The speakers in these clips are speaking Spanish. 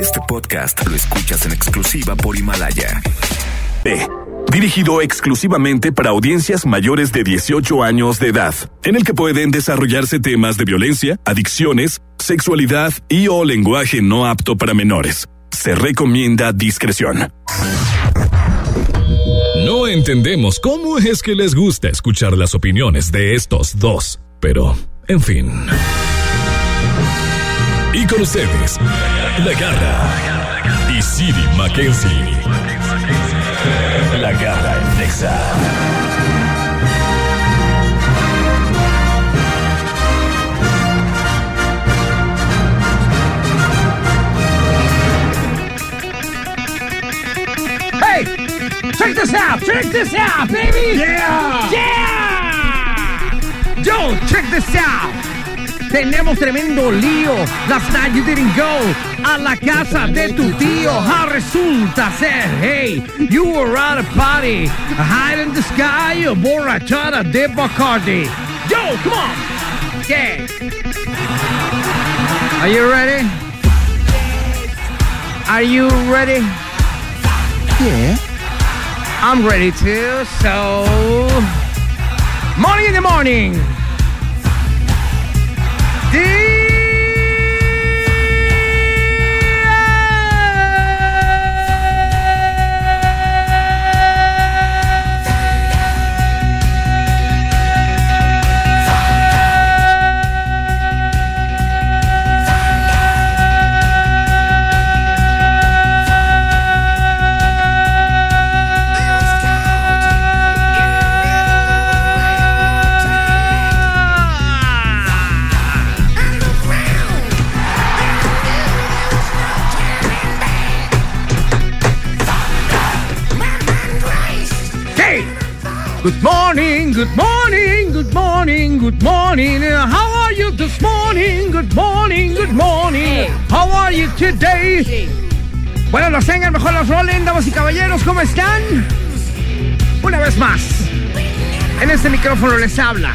Este podcast lo escuchas en exclusiva por Himalaya. Dirigido exclusivamente para audiencias mayores de 18 años de edad, en el que pueden desarrollarse temas de violencia, adicciones, sexualidad y o lenguaje no apto para menores. Se recomienda discreción. No entendemos cómo es que les gusta escuchar las opiniones de estos dos, pero, en fin. Con ustedes, La Garra y Siri Mackenzie. La Garra en Nexa. Hey, check this out, check this out, baby. Yeah. Yeah. Yo, check this out. Tenemos tremendo lío. Last night you didn't go a la casa de tu tío. Ah, resulta ser, hey, you were at a party. Hide in the sky, a borrachada de Bacardi. Yo, come on. Yeah. Are you ready? Are you ready? Yeah. I'm ready too, So, morning in the morning. D. today? Bueno, los tengan, mejor los rolen, damas y caballeros, ¿cómo están? Una vez más, en este micrófono les habla,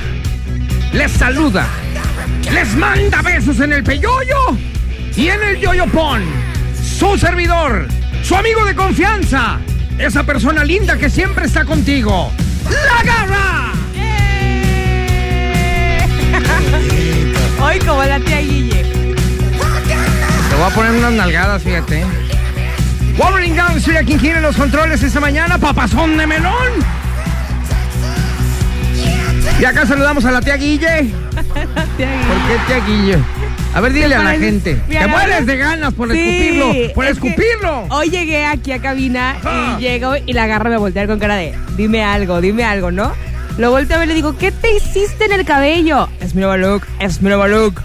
les saluda, les manda besos en el peyoyo y en el yoyopón. Su servidor, su amigo de confianza, esa persona linda que siempre está contigo, la garra. Hoy como la tía Guille. Voy a poner unas nalgadas, fíjate. Wolverine Down, estoy aquí en los controles esta mañana, papazón de melón. Y acá saludamos a la tía Guille. Tía Guille. ¿Por qué tía Guille? A ver, dile a la gente. Te mueres de ganas por Sí, escupirlo. Por es escupirlo. Hoy llegué aquí a cabina y llego y la agarro y me voltea con cara de dime algo, dime algo, ¿no? Lo volteo a ver y le digo, ¿qué te hiciste en el cabello? Es mi nuevo look, es mi nuevo look.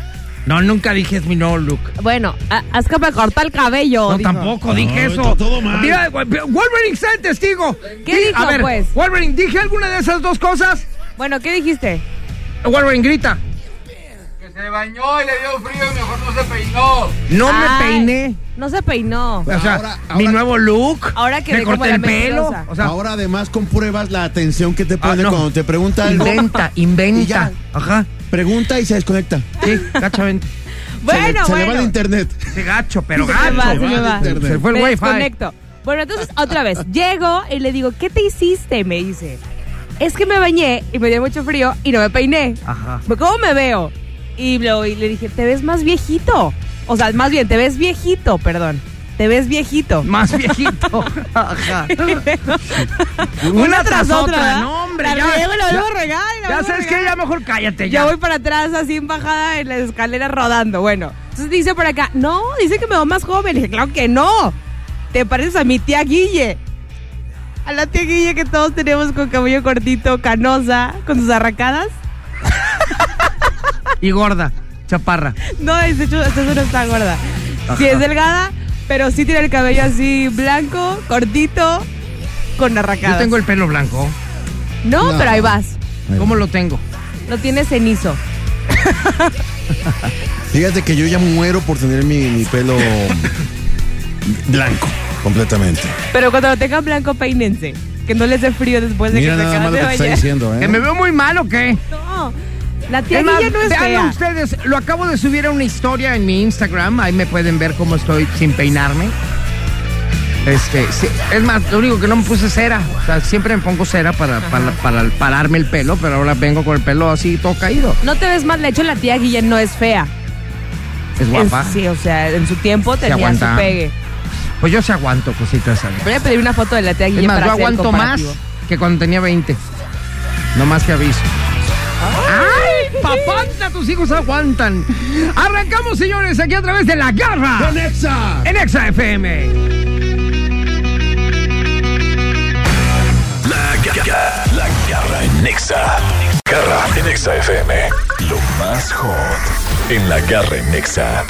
No, nunca dije es mi no look. Bueno, a- haz que me corta el cabello. No, dijo. tampoco dije No, eso. está todo mal. Mira, Wolverine está el testigo. ¿Qué Di- dijo, A ver, pues? Wolverine, ¿dije alguna de esas dos cosas? Bueno, ¿qué dijiste? Wolverine grita. Que se bañó y le dio frío y mejor no se peinó. No me peiné. No se peinó. O sea, Ahora- mi nuevo look. Ahora que me corté la el pelo. O sea, Ahora además compruebas la atención que te Ah, pone no. cuando te pregunta algo. inventa, inventa. Ajá. Pregunta y se desconecta. Sí, gachamente. Bueno, se le, se le bueno. va el internet. Sí, gacho, pero Se me va, gacho. se me va. internet. Se fue el me wifi. desconecto. Bueno, entonces otra vez, llego y le digo, ¿qué te hiciste? Me dice, es que me bañé y me dio mucho frío y no me peiné. Ajá. ¿Cómo me veo? Y le dije, te ves más viejito. O sea, más bien, te ves viejito, perdón. Te ves viejito. Más viejito. Ajá. Una, tras otra. No, hombre, La ya. riego la ya- y la Ya sabes que ya mejor cállate Ya ya. voy para atrás así en bajada en la escalera rodando. Bueno, entonces dice por acá, no, dice que me veo más joven. Le dije, claro que no. Te pareces a mi tía Guille. A la tía Guille que todos tenemos con cabello cortito, canosa, con sus arracadas. Y gorda, chaparra. No, de hecho, esta no está gorda. Sí es delgada, pero sí tiene el cabello así blanco, cortito, con arracadas. Yo tengo el pelo blanco. No, No. pero ahí vas. ¿Cómo lo tengo? Lo tiene cenizo. Fíjate que yo ya muero por tener mi, mi pelo blanco, completamente. Pero cuando lo tengan blanco, peínense. Que no les dé frío después de Mira que se nada acaban más lo de que está bañar. diciendo, ¿eh? ¿Que me veo muy mal o qué? No. La tía Es más, Guille no es fea. ustedes, lo acabo de subir a una historia en mi Instagram, ahí me pueden ver cómo estoy sin peinarme. Este, sí, es más, lo único que no me puse cera, o sea, siempre me pongo cera para, para, para pararme el pelo, pero ahora vengo con el pelo así todo caído. No te ves mal, de hecho la tía Guille no es fea. Es guapa. Es- sí, o sea, en su tiempo tenía su aguanta. pegue. Pues yo se aguanto cositas así. Voy a pedir una foto de la tía Es más, para yo hacer el aguanto más comparativo. que cuando tenía 20. No más que aviso. ¡Ay, papanta! Tus hijos aguantan. Arrancamos, señores, aquí a través de la garra. ¡Nexa! En Exa FM. La, ga- ga- la garra en Nexa. Garra en Nexa FM. Lo más hot en la garra en Nexa.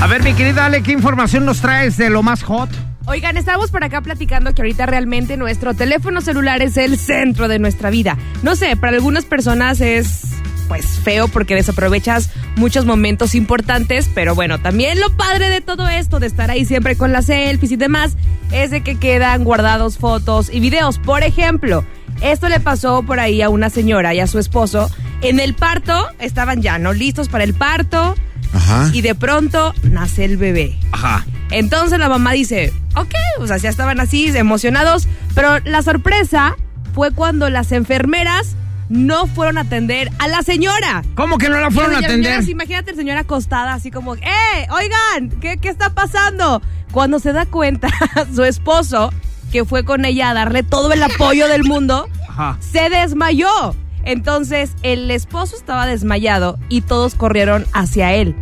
A ver, mi querida Ale, ¿qué información nos traes de lo más hot? Oigan, estamos por acá platicando que ahorita realmente nuestro teléfono celular es el centro de nuestra vida. No sé, para algunas personas es pues feo porque desaprovechas muchos momentos importantes, pero bueno, también lo padre de todo esto, de estar ahí siempre con las selfies y demás, es de que quedan guardados fotos y videos. Por ejemplo, esto le pasó por ahí a una señora y a su esposo. En el parto, estaban ya, ¿no? Listos para el parto. Ajá. Y de pronto nace el bebé. Ajá. Entonces la mamá dice, ok, o sea, ya estaban así, emocionados, pero la sorpresa fue cuando las enfermeras no fueron a atender a la señora. ¿Cómo que no la fueron a atender? señoras, imagínate señora acostada así como, ¡eh! Oigan, ¿qué, ¿qué está pasando? Cuando se da cuenta su esposo, que fue con ella a darle todo el apoyo del mundo, Ajá. se desmayó. Entonces el esposo estaba desmayado y todos corrieron hacia él.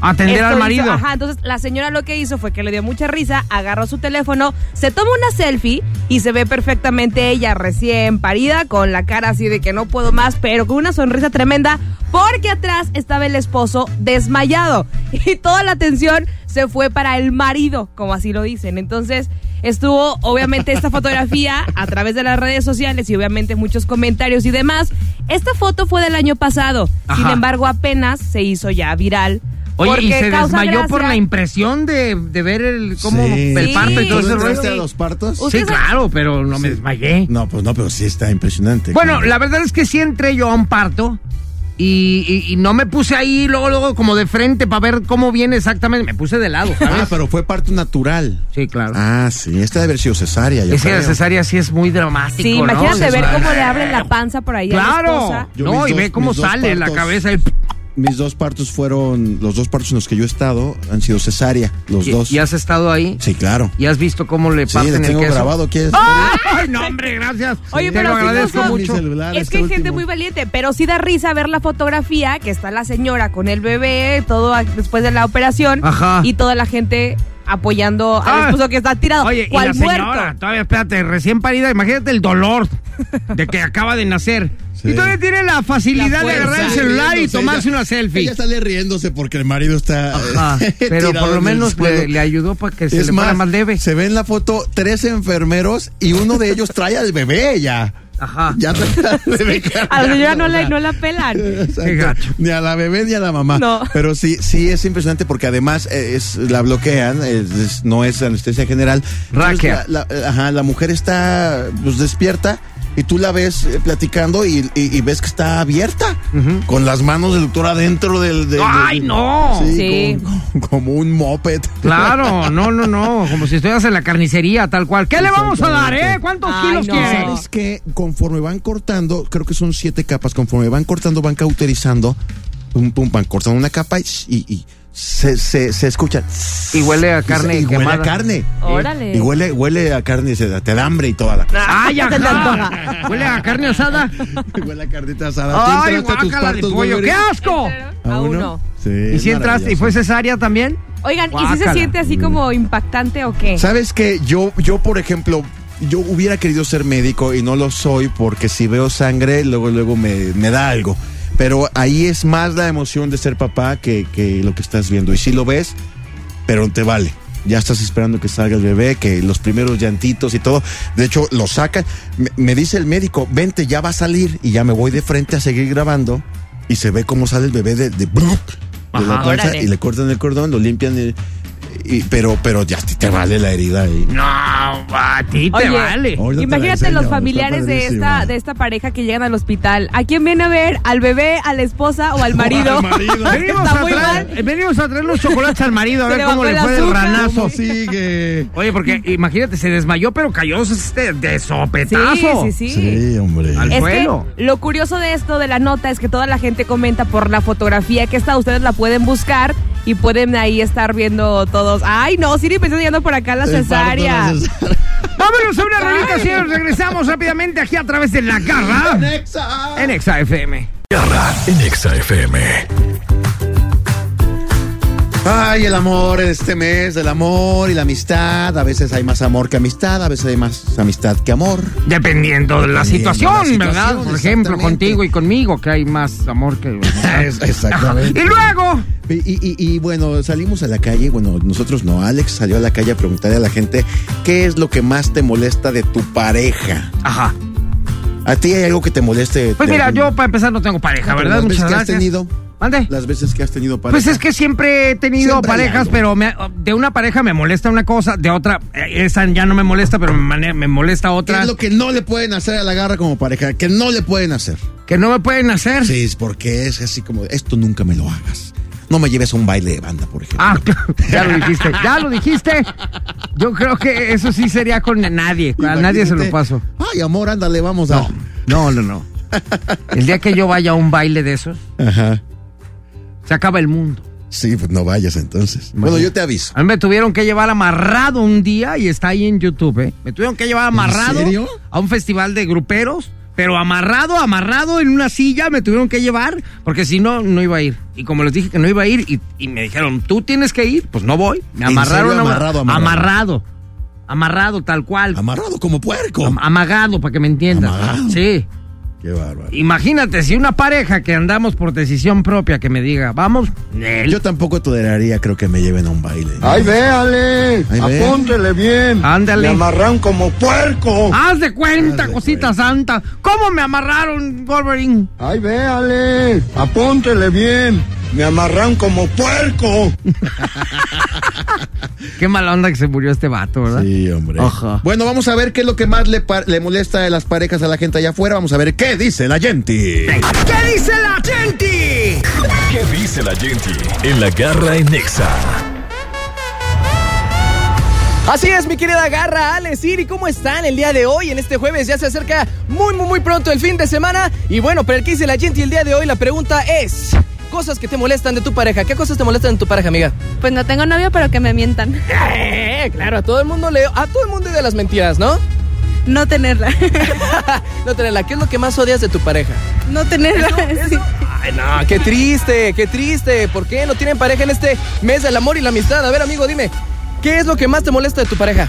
Atender Esto al hizo- marido. ajá, entonces la señora lo que hizo fue que le dio mucha risa, agarró su teléfono, se toma una selfie y se ve perfectamente ella recién parida, con la cara así de que no puedo más, pero con una sonrisa tremenda, porque atrás estaba el esposo desmayado y toda la atención se fue para el marido, como así lo dicen. Entonces estuvo obviamente esta fotografía a través de las redes sociales y obviamente muchos comentarios y demás. Esta foto fue del año pasado, sin embargo apenas se hizo ya viral. Oye, y se desmayó por la impresión de, de ver el cómo Sí. el parto y todo ¿Tú ese rollo. a los partos? Sí, claro, pero no me desmayé. No, pues no, pero sí está impresionante. Bueno, Como- la verdad es que sí entré yo a un parto y, y- y no me puse ahí luego, luego como de frente para ver cómo viene exactamente. Me puse de lado, Ah, ¿sabes? pero fue parto natural. Sí, claro. Ah, sí, esta debe haber sido cesárea. yo es que la creo. cesárea sí es muy dramático, Sí, ¿no? imagínate ver cómo le abren la panza por ahí a la Claro. esposa. Yo no, y ve cómo sale la cabeza. el- Mis dos partos fueron, los dos partos en los que yo he estado han sido cesárea, los y, dos. y has estado ahí Sí, claro. y has visto cómo le Sí, parten le el tengo queso. grabado. ¿quieres? ¡Ay, no, hombre, gracias! Oye, Te pero lo sí agradezco mucho. Celular, Es este que hay gente muy valiente, pero sí da risa ver la fotografía que está la señora con el bebé, todo después de la operación, Ajá. y toda la gente apoyando al Ah. esposo que está tirado. Oye, y ¿Cuál la muerto? señora, todavía espérate, recién parida, imagínate el dolor de que acaba de nacer. Sí. Y todavía tiene la facilidad La de agarrar el celular y tomarse ella- una selfie. Ella sale riéndose porque el marido está. Ajá, pero por lo menos le, le ayudó para que se Es le fuera más leve. Se ve en la foto tres enfermeros y uno de ellos trae al bebé ya. Ajá. Ya. A la señora no, la, no la pelan. Qué gacho. Ni a la bebé ni a la mamá. No. Pero sí, sí es impresionante porque además eh, es, la bloquean, es- no es anestesia general. Entonces, Raquia. La, la- ajá, la mujer está pues, despierta y tú la ves eh, platicando y, y- y ves que está abierta, con las manos del doctor adentro del... del- ¡Ay, del- no! Sí, Sí. Como, como un moped. Claro, no, no, no, como si estuvieras en la carnicería, tal cual. ¿Qué le vamos a dar, eh? ¿Cuántos Ay, kilos no. quiere? ¿Sabes que Conforme van cortando, creo que son siete capas, conforme van cortando, van cauterizando, pum, pum, van cortando una capa y, y- y se, se, se escucha. Y huele a carne y huele quemada. a carne. Órale. Y huele, huele a carne, se- te da hambre y toda la. ¡Ay, ajá! Huele a carne asada. huele a carnita asada. ¿Tú ¡Ay, guácala de pollo! ¡Qué asco! A uno. Sí, ¿Y si entraste y fue cesárea también? Oigan, ¿y si se siente así como impactante o qué? ¿Sabes que Yo, yo, por ejemplo, yo hubiera querido ser médico y no lo soy porque si veo sangre, luego, luego me, me da algo. Pero ahí es más la emoción de ser papá que, que lo que estás viendo. Y si lo ves, pero te vale. Ya estás esperando que salga el bebé, que los primeros llantitos y todo. De hecho, lo sacan. Me, me dice el médico, vente, ya va a salir. Y ya me voy de frente a seguir grabando. Y se ve cómo sale el bebé de, de, de la y le cortan el cordón, lo limpian. y- y- pero, pero ya te, te vale la herida ahí. No, a ti te Oye, vale. Imagínate enseño, los familiares de esta, de esta pareja que llegan al hospital. ¿A quién viene a ver? ¿Al bebé, a la esposa o al marido? al marido. Venimos a, traer, mal. venimos a traer los chocolates al marido a Se ver le cómo le fue el ranazo. ¿Cómo sigue? Oye, porque imagínate, se desmayó, pero cayó este, de sopetazo. Sí, sí, sí. Sí, hombre. Al- Es suelo. que lo curioso de esto de la nota es que toda la gente comenta por la fotografía que está, ustedes la pueden buscar y pueden ahí estar viendo todos. Ay, no, Siri pensó llegando por acá la cesárea. de la cesárea. Vámonos a una rolita, señores. Regresamos rápidamente aquí a través de la garra Nexa. en Exa FM. Garra en Exa FM. Ay, el amor en este mes, el amor y la amistad. A veces hay más amor que amistad, a veces hay más amistad que amor. Dependiendo de la Dependiendo situación, de la ¿verdad? Por ejemplo, contigo y conmigo, que hay más amor que. Exactamente. y luego. Y, y- y, bueno, salimos a la calle, bueno, nosotros no, Alex salió a la calle a preguntarle a la gente qué es lo que más te molesta de tu pareja. Ajá. ¿A ti hay algo que te moleste? Pues mira, algún- yo para empezar no tengo pareja, Pero ¿verdad? Muchas que has gracias. tenido, ¿Mande? las veces que has tenido pareja. Pues es que siempre he tenido Siempre parejas, pero me- de una pareja me molesta una cosa, de otra, eh, esa ya no me molesta, pero me, me molesta ¿Qué otra es lo que no le pueden hacer a la garra como pareja? Que no le pueden hacer. que no me pueden hacer. Sí, es porque es así como, esto nunca me lo hagas. No me lleves a un baile de banda, por ejemplo. Ah, claro, ya lo dijiste, ya lo dijiste. Yo creo que eso sí sería con nadie, a nadie se lo paso. Ay, amor, ándale, vamos a. No, no, no. El día que yo vaya a un baile de esos, Ajá. Se acaba el mundo. Sí, pues no vayas entonces. Bueno, yo te aviso. A mí me tuvieron que llevar amarrado un día y está ahí en YouTube, ¿eh? Me tuvieron que llevar amarrado serio? a un festival de gruperos, pero amarrado, amarrado en una silla me tuvieron que llevar, porque si no, no iba a ir. Y como les dije que no iba a ir y, y me dijeron, tú tienes que ir, pues no voy. Me ¿En amarraron. serio? Amarrado, amarrado. Amarrado. Amarrado, tal cual. Amarrado como puerco. Am- amagado, para que me entiendas. Amagado. Sí. Qué bárbaro. Imagínate, si una pareja que andamos por decisión propia que me diga, vamos, él. Yo tampoco toleraría, creo que me lleven a un baile. Ay, véale, Ay, ve. apúntele bien. Ándale. Me amarran como puerco. Haz de cuenta, Haz de cosita cuenta. santa. ¿Cómo me amarraron, Wolverine? Ay, véale, apúntele bien. Me amarran como puerco. Qué mala onda que se murió este vato, ¿verdad? Sí, hombre. Ajá. Bueno, vamos a ver qué es lo que más le, molesta de las parejas a la gente allá afuera. Vamos a ver qué dice la gente. ¿Qué dice la gente? ¿Qué dice la gente en la garra en Exa? Así es, mi querida Garra, Ale, Siri, ¿cómo están el día de hoy? En este jueves ya se acerca muy, muy, muy pronto el fin de semana. Y bueno, pero el que dice la gente el día de hoy, la pregunta es: cosas que te molestan de tu pareja. ¿Qué cosas te molestan de tu pareja, amiga? Pues no tengo novio, pero que me mientan. Eh, claro, a todo el mundo le, a todo el mundo de las mentiras, ¿no? No tenerla. no tenerla. ¿Qué es lo que más odias de tu pareja? no tenerla. sí. Ay, no, qué triste, qué triste. ¿Por qué no tienen pareja en este mes del amor y la amistad? A ver, amigo, dime, ¿qué es lo que más te molesta de tu pareja?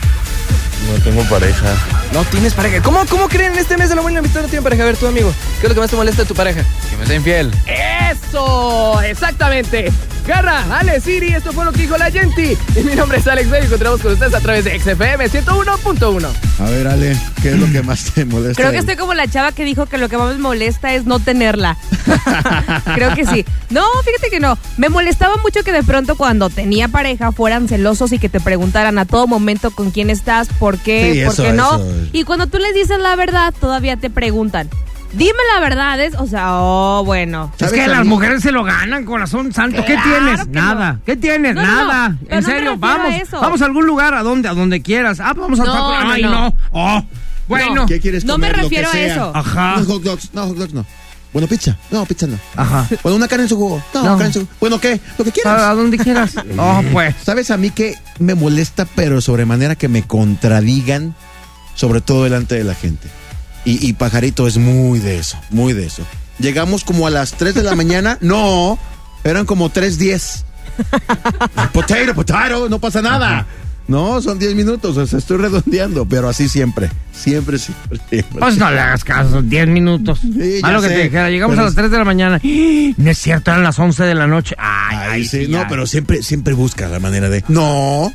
No tengo pareja. No tienes pareja. ¿Cómo, cómo creen en este mes y la amistad no tienen pareja? A ver, tu amigo, ¿qué es lo que más te molesta de tu pareja? Que me sea infiel. ¡Eso! ¡Exactamente! Garra, Ale, Siri, esto fue lo que dijo la gente. Y mi nombre es Alex Bell y encontramos con ustedes a través de XFM 101.1. A ver, Ale, ¿qué es lo que más te molesta? Creo que estoy como la chava que dijo que lo que más me molesta es no tenerla. Creo que sí. No, fíjate que no. Me molestaba mucho que de pronto cuando tenía pareja fueran celosos y que te preguntaran a todo momento con quién estás, por qué, Sí, por eso, qué no. eso. Y cuando tú les dices la verdad, todavía te preguntan. Dime la verdad, es, o sea, oh, bueno. Es ¿Sabes que a las mujeres se lo ganan, corazón santo. ¿Qué Claro tienes? que Nada. no. ¿Qué tienes? No, no, no. Nada. En serio, refiero a vamos. eso. Vamos a algún lugar, a donde, a donde quieras. Ah, vamos a No, Ay, no. no. Oh, bueno. ¿Qué quieres No me comer? Refiero a eso. Ajá. No, hot dogs, no, hot dogs no. Bueno, pizza. No, pizza no. Ajá. Bueno, una carne en su jugo. No, No. carne en su Bueno, ¿qué? Lo que A, a quieras. donde quieras. Oh, pues. ¿Sabes a mí que me molesta, pero sobremanera que me contradigan, sobre todo delante de la gente? Y, y Pajarito es muy de eso, muy de eso. Llegamos como a las 3 de la mañana. No, eran como 3.10. potato, potato, no pasa nada. No, son 10 minutos, o sea, estoy redondeando, pero así siempre. Siempre, siempre, siempre. Pues no le hagas caso, 10 minutos. Sí, Malo que sé, te dijera, llegamos a las es- 3 de la mañana. No es cierto, eran las 11 de la noche. Ay, Ay, ay, sí, no, pero siempre, siempre buscas la manera de. No,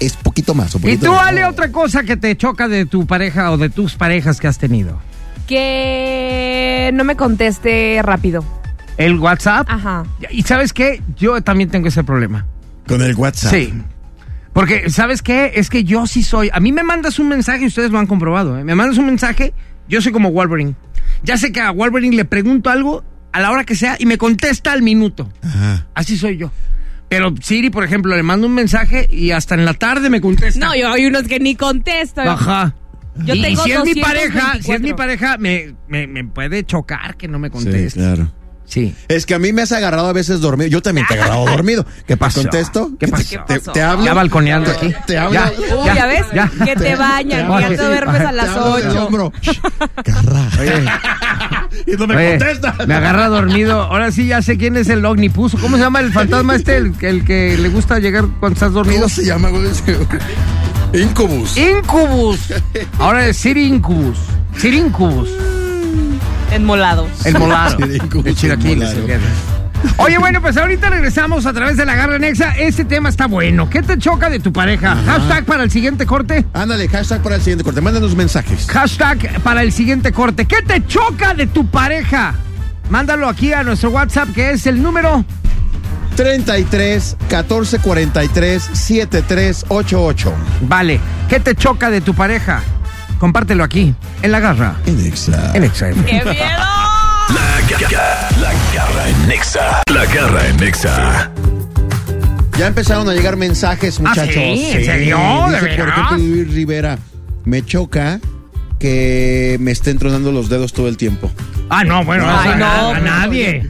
es poquito más. o ¿Y tú. Ale, otra cosa que te choca de tu pareja o de tus parejas que has tenido? Que no me conteste rápido. ¿El WhatsApp? Ajá. ¿Y sabes qué? Yo también tengo ese problema. Con el WhatsApp. Sí. Porque, ¿sabes qué? Es que yo sí soy. A mí me mandas un mensaje, y ustedes lo han comprobado, ¿eh? Me mandas un mensaje, yo soy como Wolverine. Ya sé que a Wolverine le pregunto algo a la hora que sea y me contesta al minuto. Ajá. Así soy yo. Pero Siri, por ejemplo, le mando un mensaje y hasta en la tarde me contesta. No, yo hay unos que ni contesto. Ajá. Yo y tengo si es mi pareja, si es mi 224. pareja, me, me, me puede chocar que no me Sí, conteste. claro. Sí. Es que a mí me has agarrado a veces dormido. Yo también te he agarrado dormido. ¿Qué pasó? ¿Contesto? ¿Qué pasó? Te, ¿Qué pasó? te hablo. Ya balconeando aquí. Te hablo. Ya. Uy, ya, ves, que te bañan, ya te duermes a las hablo del 8. hombro. Garra. y no me Oye, contesta. me agarra dormido. Ahora sí ya sé quién es el Ognipuso. ¿Cómo se llama el fantasma este? El, el que le gusta llegar cuando estás dormido. ¿Cómo se llama, güey? Incubus. Incubus. Ahora es Sir Incubus. Sir Incubus. Enmolados. Incubus, El chilaquiles. Oye, bueno, pues ahorita regresamos a través de la garra nexa. Este tema está bueno. ¿Qué te choca de tu pareja? Hashtag para el siguiente corte. Ándale, hashtag para el siguiente corte. Mándanos mensajes. Hashtag para el siguiente corte. ¿Qué te choca de tu pareja? Mándalo aquí a nuestro WhatsApp que es el número 33 14 43 73 88. Vale. ¿Qué te choca de tu pareja? Compártelo aquí, en la garra. En Exa. En XM. ¡Qué miedo! La, ga- la garra en Nexa. La garra en Nexa. Ya empezaron a llegar mensajes, muchachos. ¿Ah, sí? ¿En serio? ¿De Dice, por ejemplo, Luis Rivera. Me choca que me estén tronando los dedos todo el tiempo. Ah, no, bueno, Ay, no, a nadie.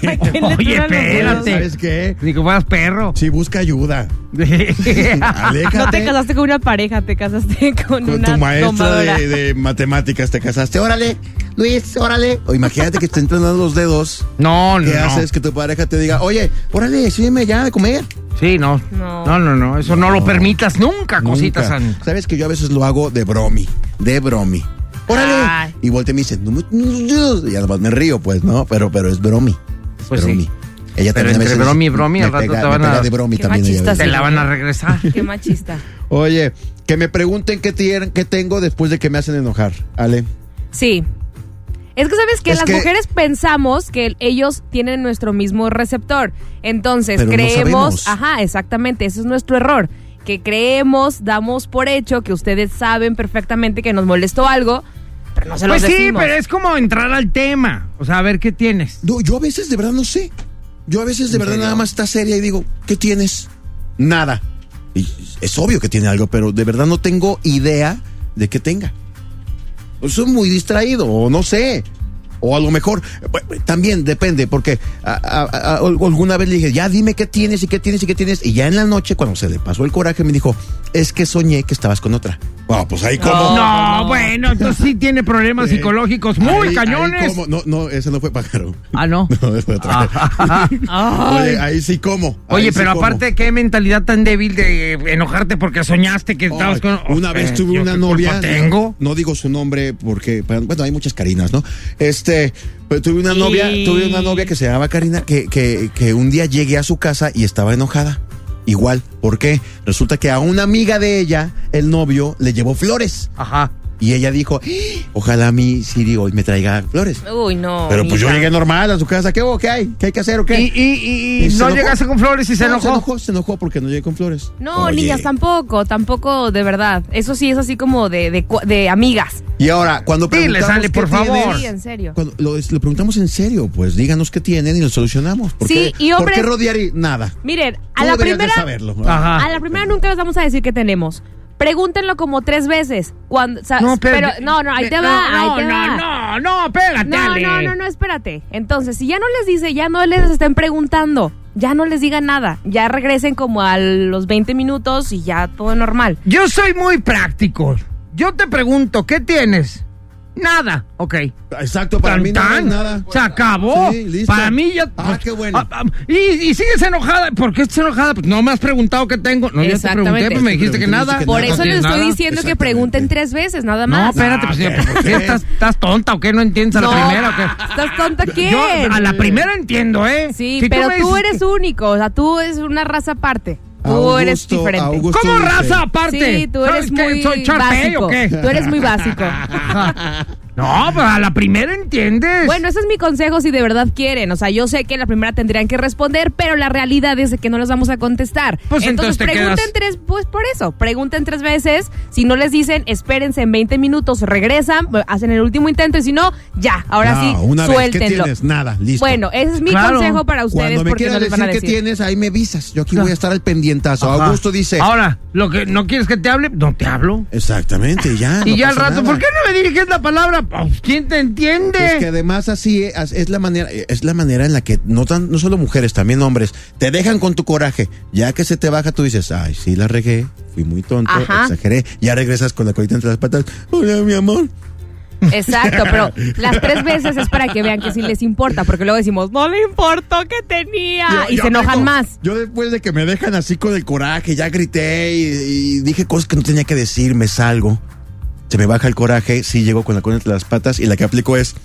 ¿Quién le Oye, truena los dedos? espérate. ¿Sabes qué? Ni que fueras perro. Sí, busca ayuda. Aléjate. No te casaste con una pareja, te casaste con, con una tu maestra tomadora. de, de matemáticas te casaste. Órale, Luis, órale. O imagínate que te estén tronando los dedos. No, no. ¿Qué haces? Que tu pareja te diga, oye, órale, sígueme ya de comer. Sí, no. No. No, no, no. Eso no, lo permitas nunca, cosita Nunca. santa. Sabes que yo a veces lo hago de bromi, de bromi. Órale. Ay. Y voltea y me dice, y además me río, pues, ¿no? Pero, pero es bromi. Es Pues sí. bromi. Ella Pero también entre bromi y bromi, al rato pega- te van a- de bromi Qué también. machista. Te la van a regresar. Qué machista. Oye, que me pregunten qué, tienen- qué tengo después de que me hacen enojar, Ale. Sí. Es que sabes que Es las que- mujeres pensamos que ellos tienen nuestro mismo receptor. Entonces Pero creemos, ajá, exactamente, ese es nuestro error, que creemos, damos por hecho que ustedes saben perfectamente que nos molestó algo, pero no se Pues los sí, decimos. pero es como entrar al tema. O sea, a ver qué tienes. No, yo a veces de verdad no sé. Yo a veces de verdad nada más está seria y digo, ¿qué tienes? Nada. Y es obvio que tiene algo, pero de verdad no tengo idea de qué tenga. O soy muy distraído, o no sé. O a lo mejor, también depende, porque a- a- a- alguna vez le dije, ya dime qué tienes y qué tienes y qué tienes. Y ya en la noche, cuando se le pasó el coraje, me dijo, es que soñé que estabas con otra. Bueno, pues ahí como. No, no. bueno, entonces sí tiene problemas psicológicos muy Ahí- ahí cañones. como. No, no, ese no fue pájaro. Ah, no. No, ese fue otra. Oye, ahí sí como. Oye, sí pero como. aparte, qué mentalidad tan débil de enojarte porque soñaste que estabas Ay, con. Una vez Eh, tuve ¿yo una novia. tengo? No digo su nombre porque, bueno, hay muchas Carinas, ¿no? Este, pero tuve una novia, tuve una novia que se llamaba Karina, que, que, que un día llegué a su casa y estaba enojada. Igual, ¿por qué? Resulta que a una amiga de ella, el novio, le llevó flores. Ajá. Y ella dijo, "Ah, ojalá mi Siri hoy me traiga flores. Uy, no. Pero pues yo llegué normal a su casa. ¿Qué, hubo? ¿Qué hay? ¿Qué hay que hacer o qué? Y, y, y- y no llegaste con flores y se No, enojó. Se enojó, se enojó porque no llegué con flores. No, niñas, tampoco, tampoco, de verdad. Eso sí es así como de, de, de amigas. Y ahora, cuando Dile, preguntamos sale, qué por favor. tienes, Sí, en serio. Cuando lo, lo preguntamos en serio, pues díganos qué tienen y lo solucionamos. ¿Por Sí, qué, y ¿Por hombres- qué rodear y nada? Miren, a la primera... saberlo. Ajá. A la primera nunca les vamos a decir que tenemos. Pregúntenlo como tres veces. Cuando, o sea, No, pero, no, no, ahí te va, no, ahí te no, va. No, no, espérate, No, Ale. no, no, no, espérate. Entonces, si ya no les dice, ya no les estén preguntando, ya no les digan nada, ya regresen como a los 20 minutos y ya todo normal. Yo soy muy práctico. Yo te pregunto, ¿qué tienes? Nada. Ok. Exacto, para Tan, mí no hay tan. nada. Se acabó. Sí, listo. Para mí ya. Ah, qué bueno. ah, ah, y, y sigues enojada. ¿Por qué estás enojada? Pues no me has preguntado qué tengo. No, ya te pregunté, pues me dijiste que nada. Por nada. eso les estoy nada. diciendo que pregunten tres veces, nada No, más. espérate, pues, Ah, ¿por qué estás, estás tonta o qué? ¿No entiendes a la No. primera o qué? ¿Estás tonta? Yo a la primera entiendo, ¿eh? Sí, Si pero tú, dices eres único, o sea, tú eres una raza aparte. Tú Augusto- eres diferente. Augusto ¿Cómo dice- raza aparte? Sí, tú eres muy ¿Soy Charpey básico. o qué? Tú eres muy básico. No, pues a la primera entiendes. Bueno, ese es mi consejo si de verdad quieren. O sea, yo sé que la primera tendrían que responder, pero la realidad es de que no les vamos a contestar. Pues entonces te pregunten quedas- tres, pues por eso, pregunten tres veces. Si no les dicen, espérense en 20 minutos, regresan, hacen el último intento y si no, ya, ahora No, sí, una vez, ¿qué suéltenlo. tienes? Nada, listo. Bueno, ese es mi Claro. consejo para ustedes Cuando me porque quieras no les van a decir decir. que tienes, ahí me avisas. Yo aquí voy a estar al pendientazo. Ajá. Augusto dice. Ahora, lo que no quieres que te hable, no te hablo. Exactamente, ya. y no ya al rato, nada. ¿por qué no me diriges la palabra? Pues, ¿Quién te entiende? Es que además así es, es la manera, es la manera en la que no tan, no solo mujeres, también hombres, te dejan con tu coraje. Ya que se te baja, tú dices, ay, sí la regué, fui muy tonto, Ajá. exageré. Ya regresas con la colita entre las patas. Hola, mi amor. Exacto, pero las tres veces es para que vean que sí les importa, porque luego decimos, no le importó que tenía, Yo- y yo se enojan más. Yo después de que me dejan así con el coraje, ya grité y, y dije cosas que no tenía que decir, me salgo. Se me baja el coraje, sí llego con la cola entre las patas y la que aplico es,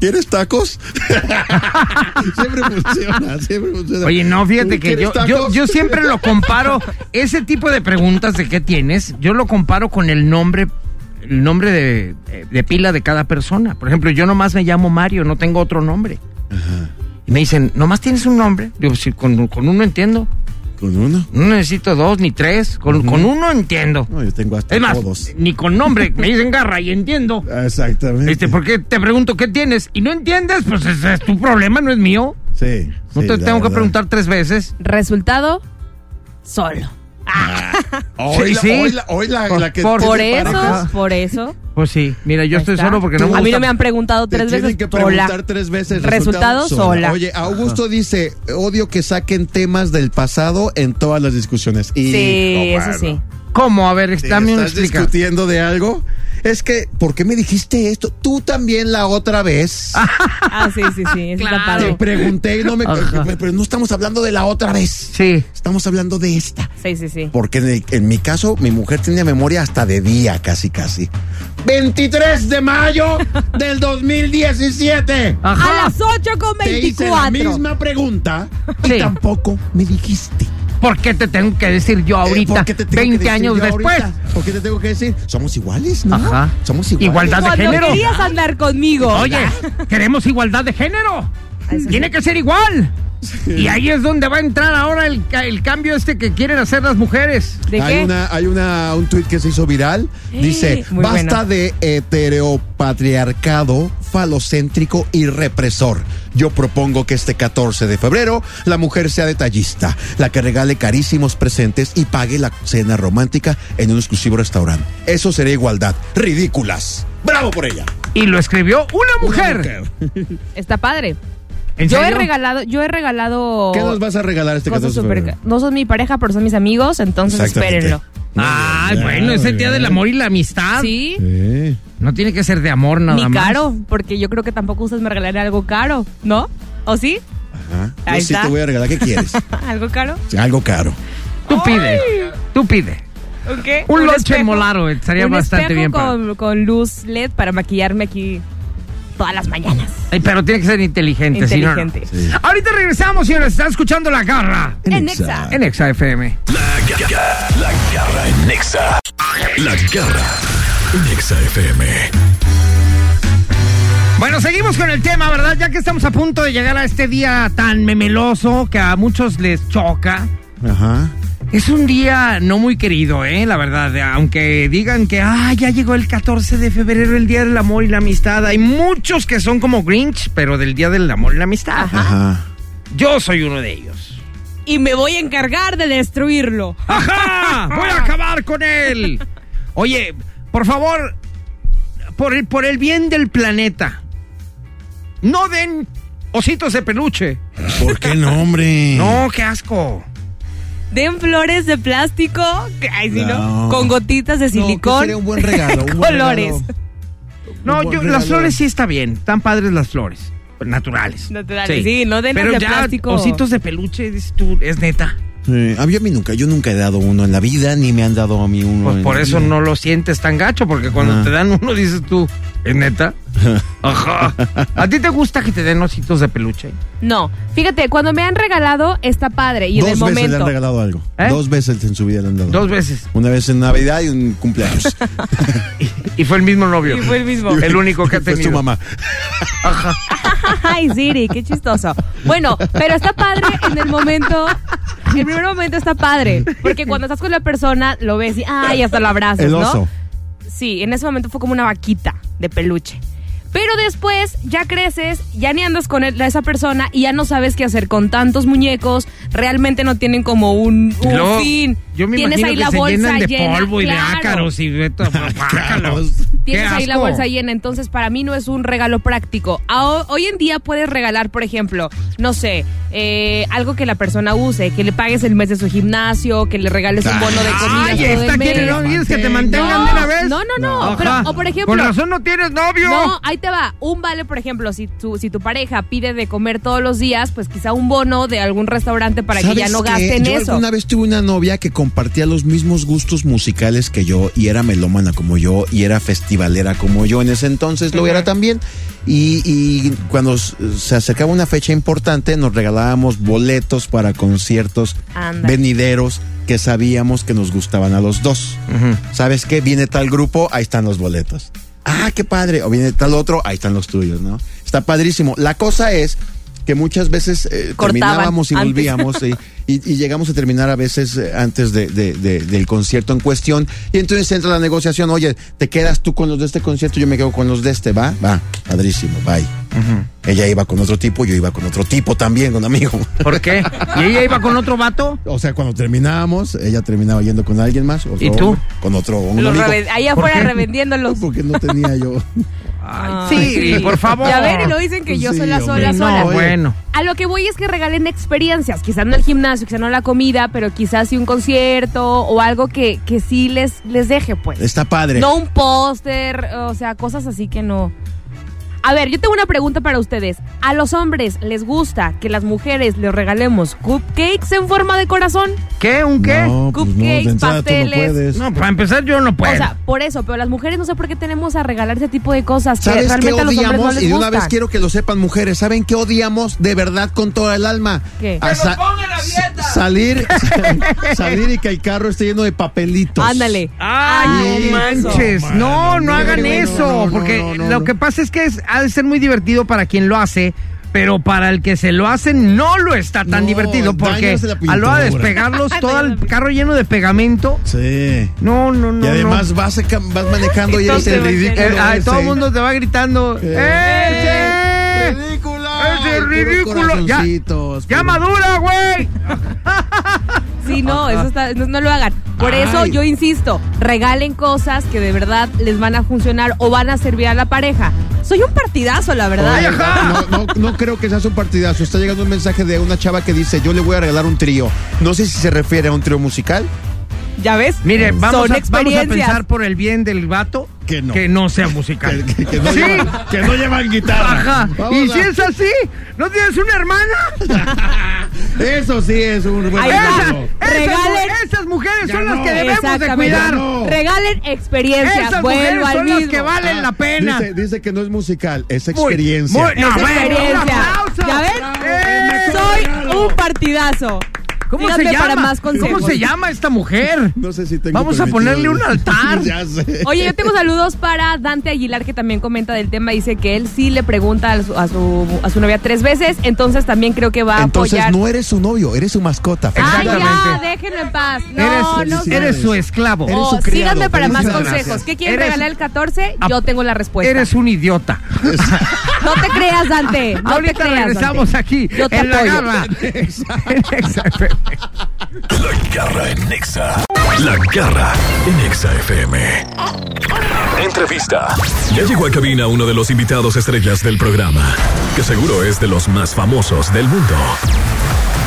¿quieres tacos? siempre funciona, siempre funciona. Oye, no, fíjate que ¿Quieres yo, yo, yo siempre lo comparo, ese tipo de preguntas de qué tienes, yo lo comparo con el nombre, el nombre de, de pila de cada persona. Por ejemplo, yo nomás me llamo Mario, no tengo otro nombre. Y me dicen, ¿nomás tienes un nombre? Digo, sí, con, con uno entiendo. ¿Con uno? No necesito dos ni tres, con, con uno entiendo. No, yo tengo hasta Es más, todos. ni con nombre, me dicen garra y entiendo. Exactamente. Este, porque te pregunto qué tienes y no entiendes, pues ese es tu problema, no es mío. Sí. No sí, te tengo que preguntar tres veces. Resultado, solo. Hoy, Sí, la, sí. hoy la, hoy la- Por- la que por- Por eso, parejas, por eso. Pues sí, mira, yo estoy está. solo porque no me A mí gusta- no me han preguntado te tres tienen veces. que sola. preguntar tres veces. Resultado, sola. Oye, Augusto dice, odio que saquen temas del pasado en todas las discusiones. Y, Sí, oh, eso bueno. sí. ¿Cómo? A ver, dame ¿Estás explicación. discutiendo de algo? Es que, ¿por qué me dijiste esto? Tú también la otra vez. Ah, sí, sí, sí. Eso está Te padre. pregunté y no me... Ajá. Pero no estamos hablando de la otra vez. Sí. Estamos hablando de esta. Sí, sí, sí. Porque en, el- en mi caso, mi mujer tenía memoria hasta de día, casi, casi. 23 de mayo del 2017. A Ajá. las 8 con Te hice la 24. misma pregunta y Sí. tampoco me dijiste. ¿Por qué te tengo que decir yo Eh, ahorita, ¿por qué te tengo que 20 decir años yo después? ahorita? ¿Por qué te tengo que decir? Somos iguales, ¿no? Ajá. Somos iguales. Igualdad de género. querías andar conmigo. Oye, queremos igualdad de género. Tiene que ser igual. Y ahí es donde va a entrar ahora el, el cambio este que quieren hacer las mujeres. ¿De hay qué? una, hay una, un tuit que se hizo viral. Dice, Muy basta bueno. de heteropatriarcado, falocéntrico y represor. Yo propongo que este 14 de febrero la mujer sea detallista, la que regale carísimos presentes y pague la cena romántica en un exclusivo restaurante. Eso sería igualdad. Ridículas. ¡Bravo por ella! Y lo escribió una mujer. Está padre. ¿En Yo he regalado, yo he regalado ¿Qué nos vas a regalar este cosas 14 de súper febrero? ca- No son mi pareja, pero son mis amigos, entonces espérenlo. Ay, bueno, es el día del amor y la amistad. Sí, Sí. No tiene que ser de amor nada ni más. caro, porque yo creo que tampoco ustedes me regalarían algo caro, ¿no? ¿O sí? Ajá. Yo sí está. te voy a regalar. ¿Qué quieres? ¿Algo caro? Algo caro. Tú pide, tú pide. ¿Ok? Un lonche espejo- molaro estaría un bastante bien. para- Con, con luz LED para maquillarme aquí todas las mañanas. Ay, pero tiene que ser inteligente. si no, no. Inteligente. Ahorita regresamos, señores. Están escuchando La Garra En Exa. Exa. en Exa FM. La garra, la garra en Nexa. La garra en Nexa FM. Bueno, seguimos con el tema, ¿verdad? Ya que estamos a punto de llegar a este día tan memeloso que a muchos les choca. Ajá. Es un día no muy querido, ¿eh? La verdad, aunque digan que, ah, ya llegó el 14 de febrero, el Día del Amor y la Amistad. Hay muchos que son como Grinch, pero del Día del Amor y la Amistad. Ajá. Yo soy uno de ellos. Y me voy a encargar de destruirlo. ¡Ajá! ¡Voy a acabar con él! Oye, por favor, por el, por el bien del planeta, no den ositos de peluche. ¿Por qué no, hombre? No, qué asco. Den flores de plástico, ay, sí, ¿no? No. Con gotitas de No, silicón. sería un buen regalo. Un buen Colores. regalo. No, yo, regalo. las flores sí está bien. Están padres las flores. Naturales. Naturales, sí, no den Pero de ya plástico. ositos de peluche, dices tú, es neta. Eh, a mí, a mí nunca, yo nunca he dado uno en la vida, ni me han dado a mí uno. Pues en por eso vida. no lo sientes tan gacho, porque cuando Ah. te dan uno dices tú, ¿es neta? Ajá. ¿A ti te gusta que te den ositos de peluche? No, fíjate, cuando me han regalado está padre y en Dos el veces le momento. han regalado algo. ¿Eh? Dos veces en su vida le han dado. Dos veces. Una vez en Navidad y un cumpleaños. Y fue el mismo novio. Y fue el mismo. El único que ha Fue tenido. su mamá. Ay, Siri, qué chistoso. Bueno, pero está padre en el momento. El primer momento está padre. Porque cuando estás con la persona, lo ves y ay, hasta lo abrazas, El ¿no? oso. Sí, en ese momento fue como una vaquita de peluche. Pero después ya creces, ya ni andas con él- esa persona y ya no sabes qué hacer con tantos muñecos. Realmente no tienen como un, un fin. Yo me Tienes imagino ahí que la se bolsa llenan de llena, polvo y de ácaros y de todo. Tienes ahí la bolsa llena, entonces para mí no es un regalo práctico. A- hoy en día puedes regalar, por ejemplo, no sé, eh, algo que la persona use, que le pagues el mes de su gimnasio, que le regales un bono de comida Ay, todo esta el mes. quiere no dices que te mantengan No, de una vez. no, no, no, pero- o por ejemplo- Con razón no tienes novio. No, ahí te va. Un vale, por ejemplo, si tu, si tu pareja pide de comer todos los días, pues quizá un bono de algún restaurante para que ¿Sabes ya no qué? gasten yo eso. alguna vez tuve una novia que compartía los mismos gustos musicales que yo y era melómana como yo y era festivalera como yo. En ese entonces lo era también. Y, y cuando se acercaba una fecha importante nos regalábamos boletos para conciertos Anda. venideros que sabíamos que nos gustaban a los dos. ¿Sabes qué? Viene tal grupo, ahí están los boletos. Ah, qué padre. O viene tal otro, ahí están los tuyos, ¿no? Está padrísimo. La cosa es que muchas veces eh, terminábamos y antes. volvíamos y, y- y llegamos a terminar a veces eh, antes de, de- de- del concierto en cuestión. Y entonces entra la negociación, oye, te quedas tú con los de este concierto, yo me quedo con los de este, ¿va? Va, padrísimo, bye. Ella iba con otro tipo, yo iba con otro tipo también, con amigo. ¿Por qué? ¿Y ella iba con otro vato? O sea, cuando terminábamos, ella terminaba yendo con alguien más. otro ¿Y tú? hombre, Con otro un Los amigo. reve- ahí ¿Por afuera revendiéndolos. Porque no tenía yo. Ay, sí, por favor. Ya ven, y lo dicen que yo Sí, soy la sola, No, sola. bueno. A lo que voy es que regalen experiencias, quizás no el gimnasio, quizás no la comida, pero quizás sí un concierto o algo que, que sí les, les deje, pues. Está padre. No un póster, o sea, cosas así que no. A ver, yo tengo una pregunta para ustedes. ¿A los hombres les gusta que las mujeres les regalemos cupcakes en forma de corazón? ¿Qué? ¿Un qué? No, pues no, Cupcakes, tú pasteles. no. No, para empezar yo no puedo. O sea, por eso, pero las mujeres no sé por qué tenemos a regalar ese tipo de cosas que ¿Sabes qué a los hombres no odiamos? les y de una gustan. vez quiero que lo sepan mujeres. ¿Saben qué odiamos de verdad con toda el alma? ¿Qué? A sa- sa- Salir, salir y que el carro esté lleno de papelitos. Ándale. Ay, Ay, no manches. No, no, No, hagan no, no, eso. no, no, porque no, no, lo no. que pasa es que es- ha de ser muy divertido para quien lo hace. Pero para el que se lo hace no lo está tan No, divertido porque a hora de despegarlos todo el carro lleno de pegamento. Sí. No, no, no. y además no. vas, a- vas manejando y eres el Entonces, ridículo. Eh, ay, ese. todo el mundo te va gritando. Eh, ¡Ese! ¡Ridículo! ¡Ese Puros ridículo! Ya, ya madura, güey. Sí, no, eso está, no, no lo hagan. Por eso yo insisto, regalen cosas que de verdad les van a funcionar o van a servir a la pareja. Soy un partidazo, la verdad. Ay, ajá. No, no, no creo que seas un partidazo. Está llegando un mensaje de una chava que dice, yo le voy a regalar un trío. No sé si se refiere a un trío musical. ¿Ya ves? Mire, vamos Son a, vamos a experiencias. pensar por el bien del vato Que no. que no sea musical. Que, que- que no Sí. llevan, que no llevan guitarra. Ajá. Vamos Y a- si es así, ¿no tienes una hermana? Eso sí es un buen. Esas, Regalen- esas mujeres Ya son no. las que debemos de cuidar. No. Regalen experiencias. Esas mujeres al son las que valen la pena. Dice, dice que no es musical, es Muy- experiencia. muy- no, Es bueno, experiencia. un aplauso. ¿Ya ven? ¡Eh! Soy un partidazo. ¿Cómo se llama? para más consejos. ¿Cómo se llama esta mujer? No sé si tengo Vamos a ponerle un altar. ya sé. Oye, yo tengo saludos para Dante Aguilar que también comenta del tema. Dice que él sí le pregunta a su, a su, a su novia tres veces. Entonces también creo que va a Entonces apoyar. no eres su novio, eres su mascota. Ay, ya, déjenlo en paz. No, eres, no. felicidades. eres su esclavo. Eres Oh, su criado, síganme para más consejos. ¿Qué quieren Eres- regalar el 14? Ah, Yo tengo la respuesta. Eres un idiota. No te creas, Dante. No te Ahorita creas, regresamos Dante. aquí Yo te en la apoyo. garra. La garra en Nexa. La garra en Nexa FM. Entrevista. Ya llegó a cabina uno de los invitados estrellas del programa, que seguro es de los más famosos del mundo.